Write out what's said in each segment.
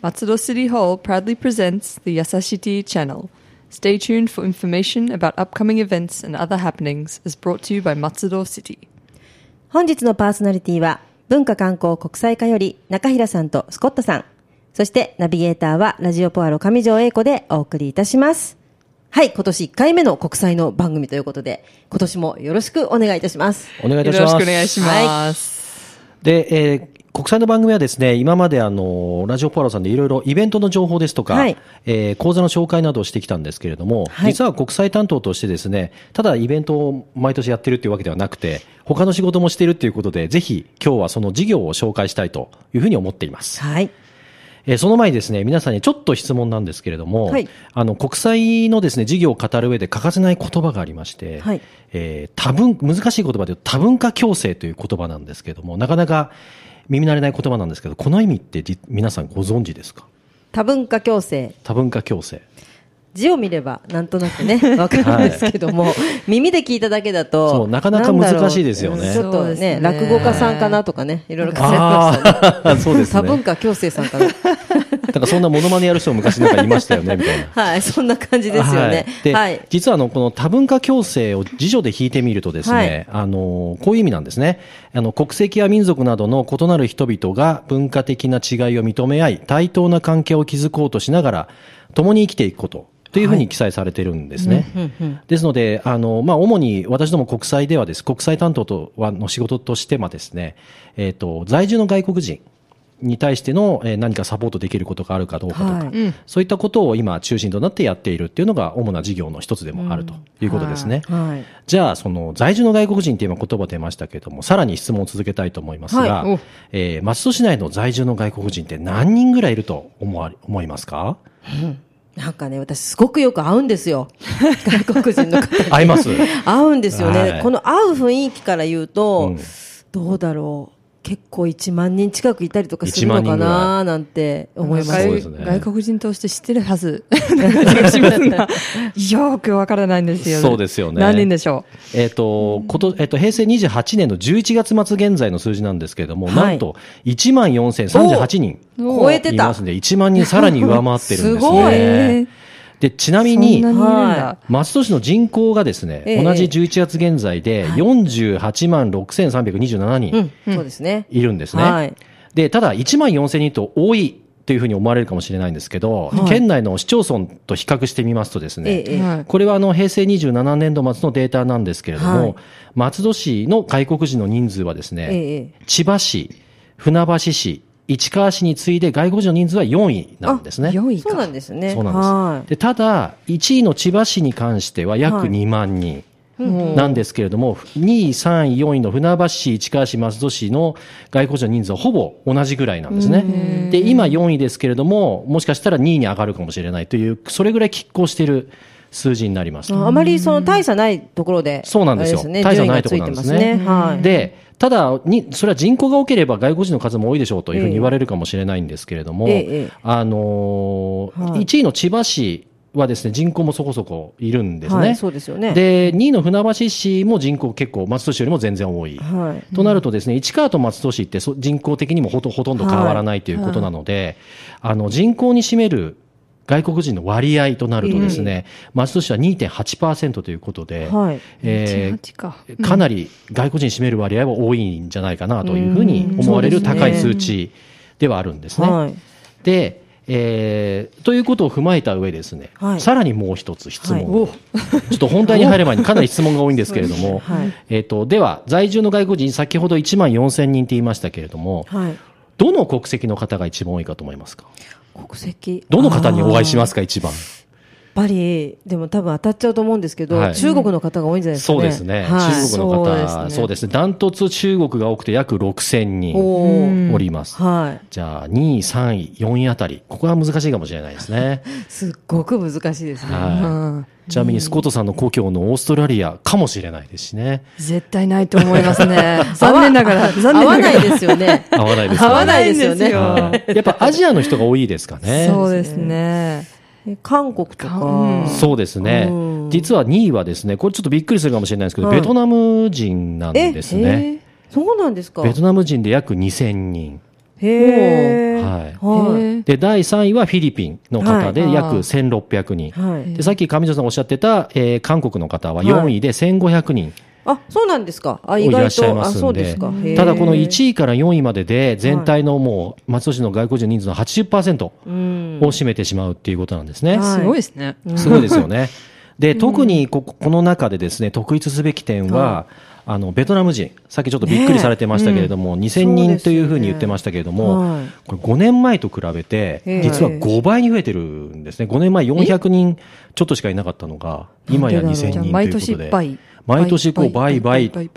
Matsudo City Hall proudly presents the Yasashiti channel. Stay tuned for information about upcoming events and other happenings as brought to you by Matsudo City. 本日のパーソナリティは、文化観光国際課より中平さんとスコットさん。そしてナビゲーターはラジオポアロ上条英子でお送りいたします。はい、今年1回目の国際の番組ということで、今年もよろしくお願いいたします。お願いいたしよろします。くお願いします。で、えー国際の番組はですね、今まであの、ラジオポアロさんでいろいろイベントの情報ですとか、はいえー講座の紹介などをしてきたんですけれども、はい実は国際担当としてですね、ただイベントを毎年やってるっていうわけではなくて、他の仕事もしているということで、ぜひ今日はその事業を紹介したいというふうに思っています。はい。えーその前にですね、皆さんにちょっと質問なんですけれども、はいあの、国際のですね、事業を語る上で欠かせない言葉がありまして、はいえー多文、難しい言葉で多文化共生という言葉なんですけれども、なかなか耳慣れない言葉なんですけど、この意味ってじ皆さんご存知ですか？多文化共生。多文化共生。字を見ればなんとなくね、わかるんですけども、耳で聞いただけだと、そうなかなか難しいですよねちょっとね、ね落語家さんかなとかね、いろいろ考えましたね。そうです多文ね。化共生さんかな。なんかそんなモノマネやる人も昔なんかいましたよね、みたいな。はい、そんな感じですよね。で、はい。実はあの、この多文化共生を辞書で引いてみるとですね、あの、こういう意味なんですね。あの、国籍や民族などの異なる人々が文化的な違いを認め合い、対等な関係を築こうとしながら、共に生きていくこと。というふうに記載されてるんですね。ですので、あの、まあ、主に私ども国際ではです、国際担当とはの仕事としてはですね、えっ、と、在住の外国人に対しての、えー何かサポートできることがあるかどうかとか、はい。そういったことを今中心となってやっているっていうのが主な事業の一つでもあるということですね。はい。じゃあ、その在住の外国人って今言葉出ましたけれども、さらに質問を続けたいと思いますが、はい。お。えー松戸市内の在住の外国人って何人ぐらいいると思わ思いますか？なんかね、私すごくよく会うんですよ。外国人の方に。合います会うんですよね。はいこの会う雰囲気から言うと、うんどうだろう。結構1万人近くいたりとかするのか1万人ぐらななんて思います。ね外国人として知ってるはず。な感じがしますが、よくわからないんですよね。そうですよね何人でしょえっ、と、こと、えっ、と、平成28年の11月末現在の数字なんですけれども、はいなんと、1万4038人う超えてたいます。んで、1万人さらに上回ってるんですね。すごいで、ちなみそに松戸市の人口がですね、ええ。同じ11月現在で48万6327う人ん、そうですね。いるんですね。はい。で、ただ1万4000人と多いというふうに思われるかもしれないんですけど、はい。県内の市町村と比較してみますとですね、えい。これはあの平成27年度末のデータなんですけれども、はい。松戸市の外国人の人数はですね、え。千葉市、船橋市、市川市に次いで外国人の人数は4位なんですね。4位か。そうなんですね。そうなんですはでただ、1位の千葉市に関しては約はい2万人。なんですけれども、2位、3位、4位の船橋市、市川市、松戸市の外国人の人数はほぼ同じぐらいなんですね。で、今4位ですけれども、もしかしたら2位に上がるかもしれないという、それぐらい拮抗している数字になります。い。あまりその大差ないところで、そうなんですよ大差ないところなんですね。はい。で、ただに、それは人口が多ければ外国人の数も多いでしょうというふうに言われるかもしれないんですけれども、ええええあのーはい1位の千葉市はですね、人口もそこそこいるんですね。はい、そうですよね。で、2位の船橋市も人口結構、松戸市よりも全然多い。はい。となるとですね、市川と松戸市ってそ人口的にもほとほとんど変わらないということなので、あの人口に占める外国人の割合となるとですね、松戸市は2.8%ということで、はい。えー18か。かなり外国人に占める割合は多いんじゃないかなというふうに思われる高い数値ではあるんですね。はい。で、えーということを踏まえた上ですね、はいさらにもう一つ質問はいを、ちょっと本題に入る前にかなり質問が多いんですけれども、はいえっ、と、では、在住の外国人、先ほど1万4000人って言いましたけれども、はい。どの国籍の方が一番多いかと思いますか？国籍？どの方にお会いしますかか、一番？やっぱり、でも多分当たっちゃうと思うんですけど、はい中国の方が多いんじゃないですかね。そうですね。はい、中国の方、そうですねそうですね。ダントツ中国が多くて約6000人おります。はい。じゃあ、2位、3位、4位あたり。ここは難しいかもしれないですね。すっごく難しいですね。はい。ちなみに、スコットさんの故郷のオーストラリアかもしれないですしね。絶対ないと思いますね。残念ながら、残合念ながら。わないですよね。合わないです合わないですよね。はいやっぱアジアの人が多いですかね。そうですね。え韓国とか。うんそうですねうん。実は2位はですね、これちょっとびっくりするかもしれないですけど、はいベトナム人なんですね。そうなんですか。ベトナム人で約2000人。へえ。はいはい。で、第3位はフィリピンの方ではい約1600人。はい。でさっき上条さんおっしゃってた、えー韓国の方は4位で1500人あ、そうなんですか。あ、意いらっ外と、あ、しゃいますそうんでで。ただこの1位から4位までで全体のもう松戸市の外国人人数の80%をうん。占めてしまうっていうことなんですね。はいすごいですね。すごいですよね。で、特にこここの中でですね、特筆すべき点は、あの、ベトナム人、さっきちょっとびっくりされてましたけれども、2000人というふうに言ってましたけれども、はいこれ5年前と比べて実は5倍に増えてるんですね。5年前400人ちょっとしかいなかったのが、今や2000人ということで。毎年倍。毎年こう倍倍、倍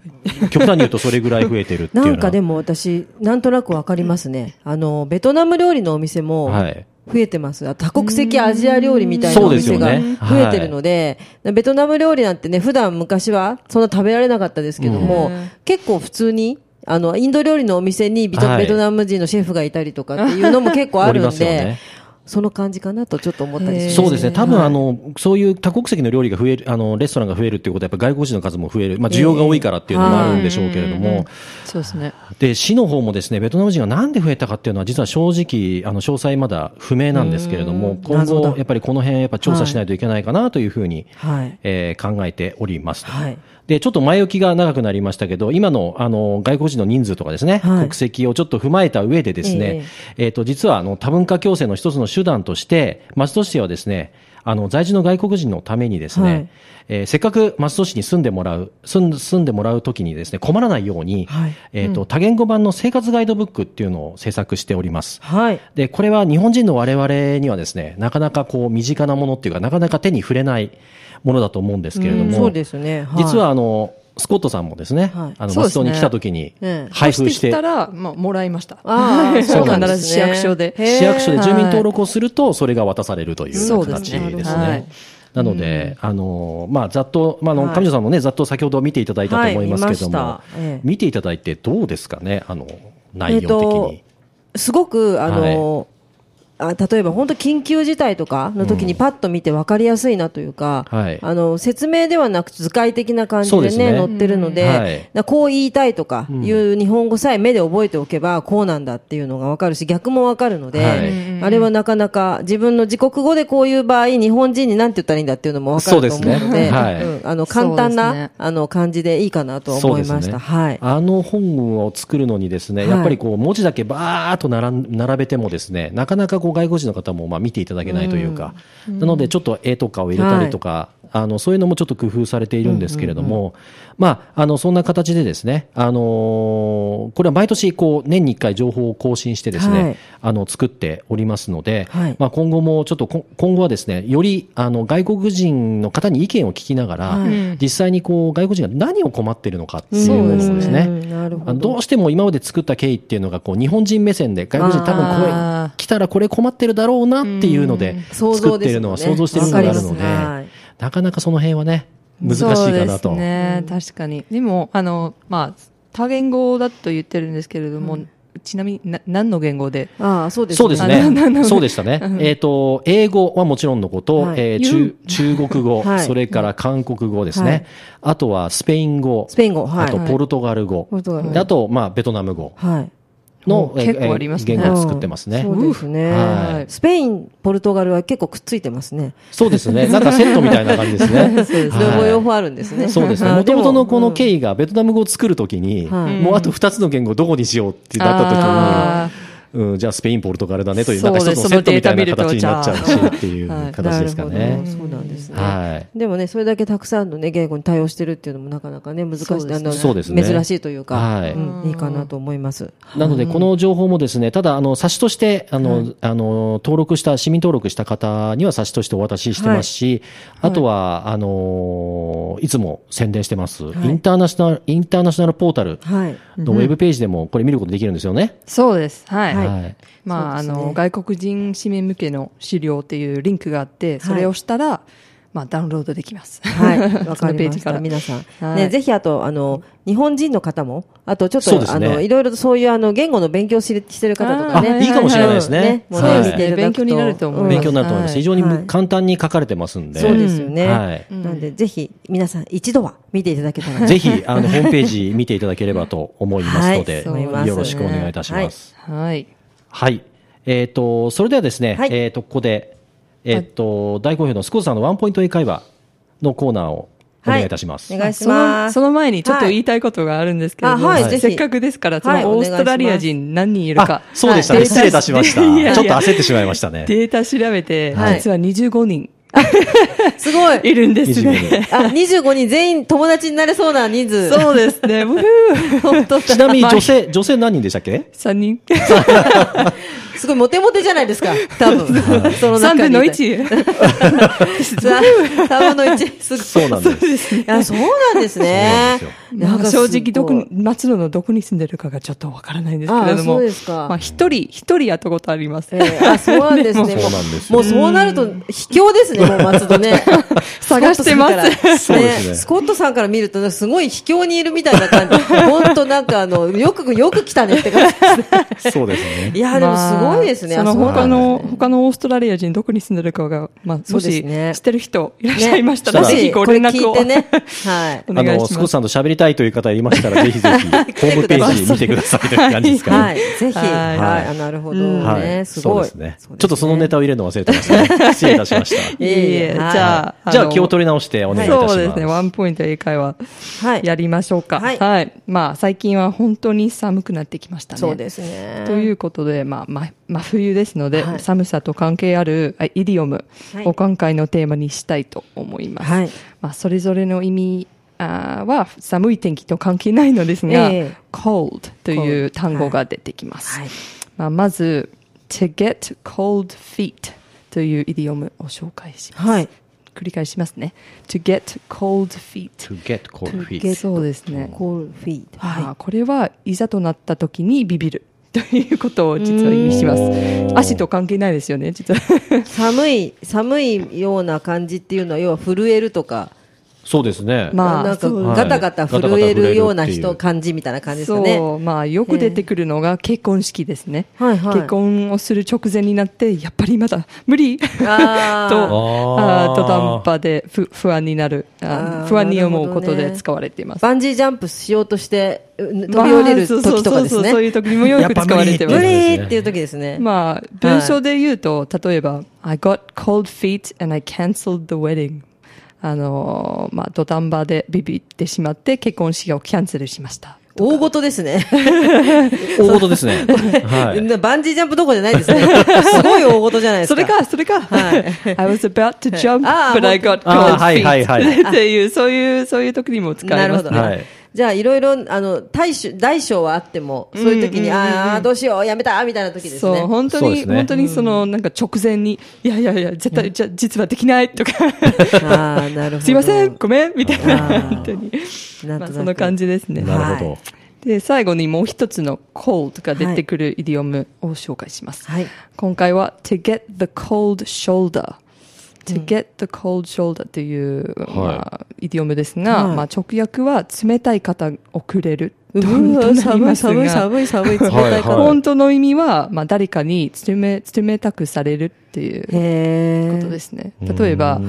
極端に言うとそれぐらい増えてるっていう。なんかでも私、なんとなくわかりますね。あの、ベトナム料理のお店も、はい。増えてます。あ多国籍アジア料理みたいなお店がね増えてるので、ベトナム料理なんてね、普段昔はそんな食べられなかったですけども、うん。結構普通に、あの、インド料理のお店にベト,、ナム人のシェフがいたりとかっていうのも結構あるんで。その感じかなとちょっと思ったりします、そうですね。多分、はいあの、そういう多国籍の料理が増える、あの、レストランが増えるっていうことは、やっぱ外国人の数も増える。まあ、需要が多いからっていうのもあるんでしょうけれども。そうですね。で、市の方もですね、ベトナム人がなんで増えたかっていうのは、実は正直、あの、詳細まだ不明なんですけれども、今後、やっぱりこの辺、やっぱ調査しないといけないかなというふうに、はい。えー考えておりますと。はい。で、ちょっと前置きが長くなりましたけど、今の、あの、外国人の人数とかですね、はい。国籍をちょっと踏まえた上でですね、えっ、と、実は、あの、多文化共生の一つの手段として、松戸市はですね、あの、在住の外国人のためにですね、はいえーせっかく松戸市に住んでもらう、住ん住んでもらうときにですね、困らないように、はいえっ、と、多言語版の生活ガイドブックっていうのを制作しております。はい。で、これは日本人の我々にはですね、なかなかこう、身近なものっていうか、なかなか手に触れないものだと思うんですけれども、うんそうですね。はい実はあの、スコットさんもですね、はい。あの、そうですね。松戸に来た時にええ。配布してきたら、まあ、もらいました。ああ、そうなんです。ね。市役所で。市役所で住民登録をすると、それが渡されるという形ね。ですはい。ね。なので、あの、まあ、ざっと、まあ、あの、はい。上条さんもね、ざっと先ほど見ていただいたと思いますけども、はい見ええ。見ていただいてどうですかね、あの、内容的えー。すごく、あの、あ例えば本当緊急事態とかの時にパッと見て分かりやすいなというか、はい。あの説明ではなく図解的な感じでねね。載ってるので、うん。こう言いたいとかいう日本語さえ目で覚えておけばこうなんだっていうのが分かるし逆も分かるので、はい。あれはなかなか自分の自国語でこういう場合日本人に何て言ったらいいんだっていうのも分かると思うのでそうですね。はい。うんあの簡単な、ね。あの感じでいいかなと思いました。はい。あの本を作るのにですね、はい。やっぱりこう文字だけバーっと並ん並べてもですね、なかなかこう外国人の方もまあ見ていただけないというか、なのでちょっと絵とかを入れたりとか、あのそういうのもちょっと工夫されているんですけれども、まああのそんな形でですね、あのーこれは毎年こう年に1回情報を更新してですね、はい。あの作っておりますので、はい。まあ今後もちょっとこ今後はですね、よりあの外国人の方に意見を聞きながら、はい。実際にこう外国人が何を困っているのかっていうものをですね。うんど。うしても今まで作った経緯っていうのがこう日本人目線で外国人多分こあれ来たらこれ困ってるだろうなっていうので想作ってるのは想像してるのがあるのでなかなかその辺はね難しいかなそうとです。ね、確かに。でも、あの、まあ、多言語だと言ってるんですけれども、ちなみにな何の言語で？ああそうですそうですね。そうで したね。えっと、英語はもちろんのこと、はい。えー中中国語、はい。それから韓国語ですね。はい。あとはスペイン語、スペイン語はい。あとポルトガル語、ポルトガル。語であと、まあ、ベトナム語。はいの、えー結構ありますね言語を作ってますね。そうですね、はいスペイン、ポルトガルは結構くっついてますね。そうですね。なんかセットみたいな感じですね。そうですね。はい両方あるんですね。そうですね。あもともとのこの緯経緯がベトナム語を作るときに、はいもうあと二つの言語どこにしようってなったあときに、うん、じゃあスペイン、ポルトガルだねという、そうんか一つのセットみたいな形になっちゃうしっていうはい形ですかねそうなんですね。はい。でもね、それだけたくさんのね、言語に対応してるっていうのもなかなかね、難しい、そうですねすね珍しいというか、はいうんいいかなと思います。なので、この情報もですね、ただ、あの、冊子として、あの、あの、登録した、市民登録した方には冊子としてお渡ししてますし、あとは、あの、いつも宣伝してます、いインターナショナル、インターナショナルポータルはい。のウェブページでもこれ見ることできるんですよね。そうです。はい。はい。はい。まあ、ね。の、外国人市民向けの資料っていうリンクがあって、それをしたら、まあ、ダウンロードできます。はい、わそかりました。のページから。皆さん。はいね、ぜひあと、あの、日本人の方も、あとちょっと、あの、いろいろとそういうあの、言語の勉強ししてる方とかあね。いいかもしれないですねうんね見ていただくと勉強になると思います勉強になると思います。はい非常にはい簡単に書かれてますんで。そうですよね。はいなんで、ぜひ、皆さん一度は見ていただけたら。ぜひ、あの、ホームページ見ていただければと思いますので、よろしくお願いいたします。はい。はい。えっ、と、それではですね、はいえっ、と、ここで、えっ、と、大好評のスコーさんのワンポイント英会話のコーナーをお願いいたします。お願いしそのます。その前にちょっと言いたいことがあるんですけれども、はいあはいせっかくですから、そはいのオーストラリア人何人いるかあ、、そうでしたね。はい失礼いたしました。いやいやちょっと焦ってしまいましたね。データ調べて、はい実は25人すごい。いるんです25ね。あ、25人全員友達になれそうな人数。そうですね。本当ちなみに女性、女性何人でしたっけ3人。すごいモテモテじゃないですか。多分。その3中に分のいた。1。さ3分の1。すごい。そうなんです。いや、そうなんですね。正直どこ。松野のどこに住んでるかがちょっとわからないんですけれどあも。そうですかまあ、一人、一人やったことあります。えーあ、そうなんですね。そうなんですよもうそうなると、卑怯ですね、もう松戸ね。探してますスコットさんからそうですねスコットさんから見ると、すごい卑怯にいるみたいな感じ。本当なんかあの、よく、よく来たねって感じですね。そうですねい。や、でもすごいですね。まあその他の、他のオーストラリア人どこに住んでるかが、まあ、そもし知ってる人いらっしゃいましたら、ねぜひご連絡を。これ聞いてね。はい。おあの。スコットさんと喋りたいという方いましたら、ぜひぜひ、ホームページ見てくださいという感じですかね。はい。ぜひ。はいなるほどはい。ね。すごい。そうですね。ちょっとそのネタを入れるの忘れてましたね。失礼いたしました。いえいえじはいゃあ、じゃあの気を取り直してお願いいたします。そうですね。ワンポイント英会話はい。やりましょうか。はいはい。まあ、最近は本当に寒くなってきましたね。そうですね。ということで、まあ、ま、真冬ですので、はい寒さと関係あるあイディオムはいを今回のテーマにしたいと思います。はい。まあ、それぞれの意味あーは寒い天気と関係ないのですが、ええ cold という単語が出てきます。はい。まあ、まず、to get cold feet というイディオムを紹介します。はい。繰り返しますね。to get cold feet。to get cold feet. そうですね。コールフィード。あはーこれはいざとなった時にビビるということを実は意味します足と関係ないですよね、実は。い。寒い、寒いような感じっていうのは、要は震えるとか、そうですね。まあなんかガタガタ震えるような人、はい感じみたいな感じですかね。そう、まあよく出てくるのが結婚式ですね。はいはい。結婚をする直前になって、やっぱりまだ無理 と、あーあーあー土壇場で不不安になるあ不安に思うことで使われています。バンジージャンプしようとして、う飛び降りる時とかですまあそうそうそうそうそういね。う時にもよく使われて無ます。理っていう時ですね。まあ、文章で言うと、例えば、I got cold feet and I cancelled the wedding. あのーまあ、土壇場でビビってしまって結婚式をキャンセルしました。大事ですね。大事ですね。はい。バンジージャンプどころじゃないですね。すごい大事じゃないですか。それか、それか。はい I was about to jump, but I got cold はいはいはい feet. っていう、そういう、そういう時にも使えますね。なるほど。はいじゃあ、いろいろ、あの、大小、大小はあっても、そういう時に、ああ、どうしよう、やめたみたいな時ですそう、ね。本当に、そうですね本当にその、なんか直前に、いやいやいや、絶対、じゃ、実はできないとか、ああ、なるほど。すいません、ごめん、みたいな、本当に。まあ、その感じですね。なるほはど。で、最後にもう一つの cold が出てくるイディオムを紹介します。はい。今回は to get the cold shoulder。To get the cold shoulder という、まあ、イディオムですが、はいまあ、直訳は冷たい肩をくれる寒い、寒い、寒い、寒い、冷たいはいから。本当の意味は、まあ、誰かに冷冷たくされるっていうへことですね。例えば、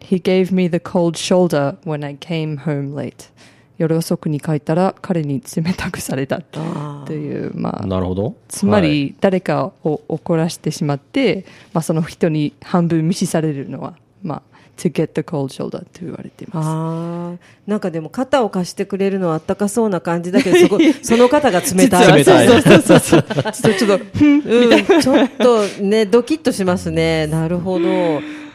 He gave me the cold shoulder when I came home late. 夜遅くに帰ったら彼に冷たくされたという、まあ、なるほど。つまり誰かを怒らせてしまって、まあ、その人に半分無視されるのは、まあ、to get the cold shoulder と言われています。ああ、なんかでも肩を貸してくれるのはあったかそうな感じだけど、そこ、その肩が冷たい。冷たいそうそうそうそう。ちょっと、ちょっと、ふんうん、ちょっとね、ドキッとしますね。なるほど。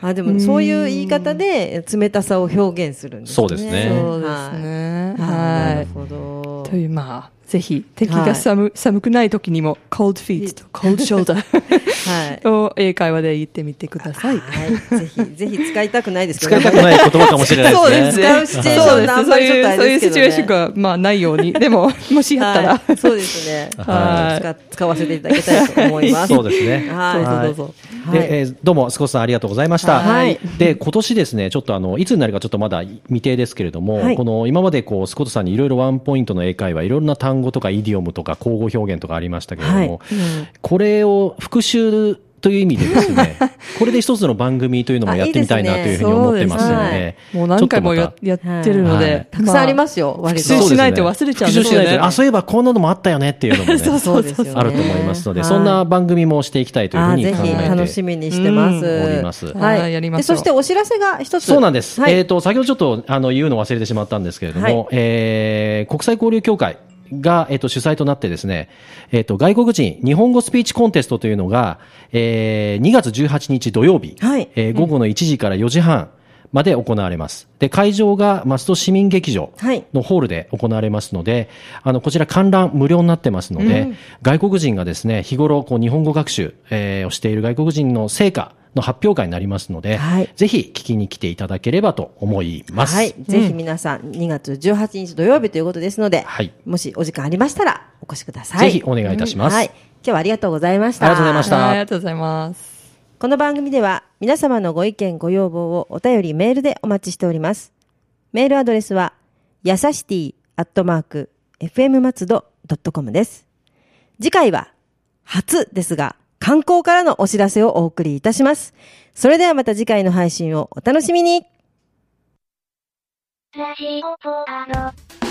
あ、でもそういう言い方で冷たさを表現するんですね。そうですねそうですね。はい。なはるほどい。という、まあ、ぜひ、敵が寒,、寒くない時にも、cold feet と cold shoulder はい。を英会話で言ってみてください。はい。ぜひ、ぜひ使いたくないですけど使いたくない言葉かもしれないですね。使うシチュエーションがあんまりちょっとあれですけどねそういうシチュエーションが、まあ、ないように。でも、もしあったら、はいそうですね。はい使使わせていただきたいと思います。そうですね。はい。どうぞどうぞ。はい。で、えーどうも、スコットさんありがとうございました。はい。で、今年ですね、ちょっとあの、いつになるかちょっとまだ未定ですけれども、はい。この、今までこう、スコットさんにいろいろワンポイントの英会話、いろんな単語とかイディオムとか口語表現とかありましたけれども、はい。これを復習という意味でですね、これで一つの番組というのもやってみたいなというふうに思ってますので、もう何回もややってるのはい。で、たくさんありますよ、割と。復習しないと忘れちゃうんですよね。復習しないとあ、そういえばこんなのもあったよねっていうのもね、そうそうですよね。あると思いますので、はいそんな番組もしていきたいというふうに考えて楽しみにしてます。うんおります。はい。やりましょう。でそしてお知らせが一つ。そうなんです。はい。えっ、と、先ほどちょっと、あの、言うの忘れてしまったんですけれども、はい。えー国際交流協会が、えっ、と、主催となってですね、えっ、と、外国人日本語スピーチコンテストというのが、えー2月18日土曜日、はい。えー午後の1時から4時半まで行われます。で、会場がマスト市民劇場はい。のホールで行われますので、あの、こちら観覧無料になってますので、外国人がですね、日頃、こう、日本語学習、えーをしている外国人の成果の発表会になりますので、はいぜひ聞きに来ていただければと思います。はい。ぜひ皆さん、2月18日土曜日ということですので、はいもしお時間ありましたら、お越しください。ぜひお願いいたしますはい。今日はありがとうございました。ありがとうございましたはいありがとうございます。この番組では皆様のご意見ご要望をお便りメールでお待ちしております。メールアドレスは、やさしティアットマーク、fm 松戸 .com です。次回は、初ですが、観光からのお知らせをお送りいたします。それではまた次回の配信をお楽しみにラジオポアロ。